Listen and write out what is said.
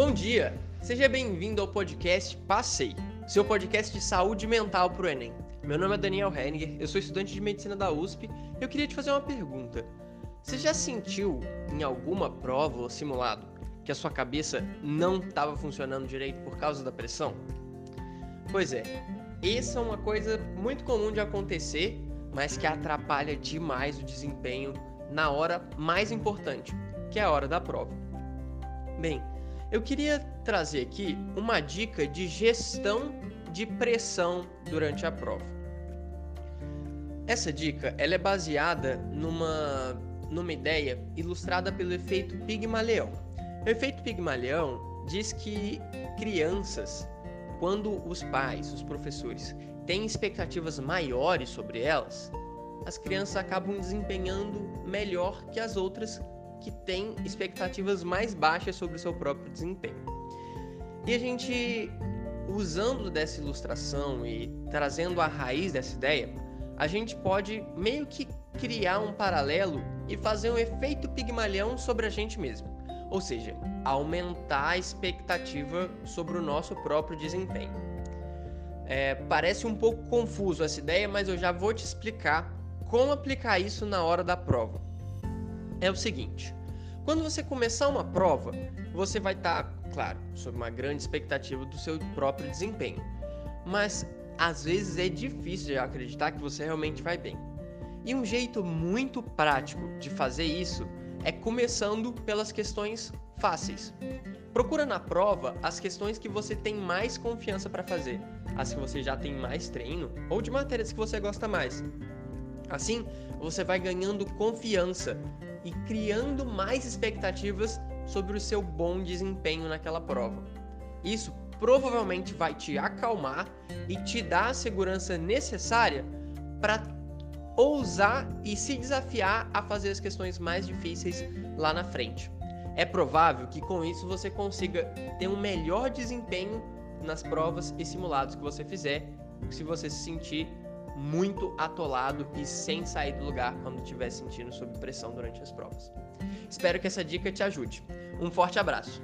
Bom dia! Seja bem-vindo ao podcast Passei, seu podcast de saúde mental para o Enem. Meu nome é Daniel Henninger, eu sou estudante de medicina da USP e eu queria te fazer uma pergunta. Você já sentiu em alguma prova ou simulado que a sua cabeça não estava funcionando direito por causa da pressão? Pois é, essa é uma coisa muito comum de acontecer, mas que atrapalha demais o desempenho na hora mais importante, que é a hora da prova. Bem, eu queria trazer aqui uma dica de gestão de pressão durante a prova. Essa dica ela é baseada numa, numa ideia ilustrada pelo efeito Pigmalion. O efeito Pigmalion diz que crianças, quando os pais, os professores, têm expectativas maiores sobre elas, as crianças acabam desempenhando melhor que as outras que têm expectativas mais baixas sobre o seu próprio desempenho. E a gente, usando dessa ilustração e trazendo a raiz dessa ideia, a gente pode meio que criar um paralelo e fazer um efeito pigmalião sobre a gente mesmo. Ou seja, aumentar a expectativa sobre o nosso próprio desempenho. É, parece um pouco confuso essa ideia, mas eu já vou te explicar como aplicar isso na hora da prova é o seguinte: quando você começar uma prova, você vai estar, tá, claro, sob uma grande expectativa do seu próprio desempenho, mas às vezes é difícil de acreditar que você realmente vai bem. E um jeito muito prático de fazer isso é começando pelas questões fáceis. Procura na prova as questões que você tem mais confiança para fazer, as que você já tem mais treino ou de matérias que você gosta mais. Assim, você vai ganhando confiança e criando mais expectativas sobre o seu bom desempenho naquela prova. Isso provavelmente vai te acalmar e te dar a segurança necessária para ousar e se desafiar a fazer as questões mais difíceis lá na frente. É provável que com isso você consiga ter um melhor desempenho nas provas e simulados que você fizer, se você se sentir muito atolado e sem sair do lugar quando estiver sentindo sob pressão durante as provas. Espero que essa dica te ajude. Um forte abraço!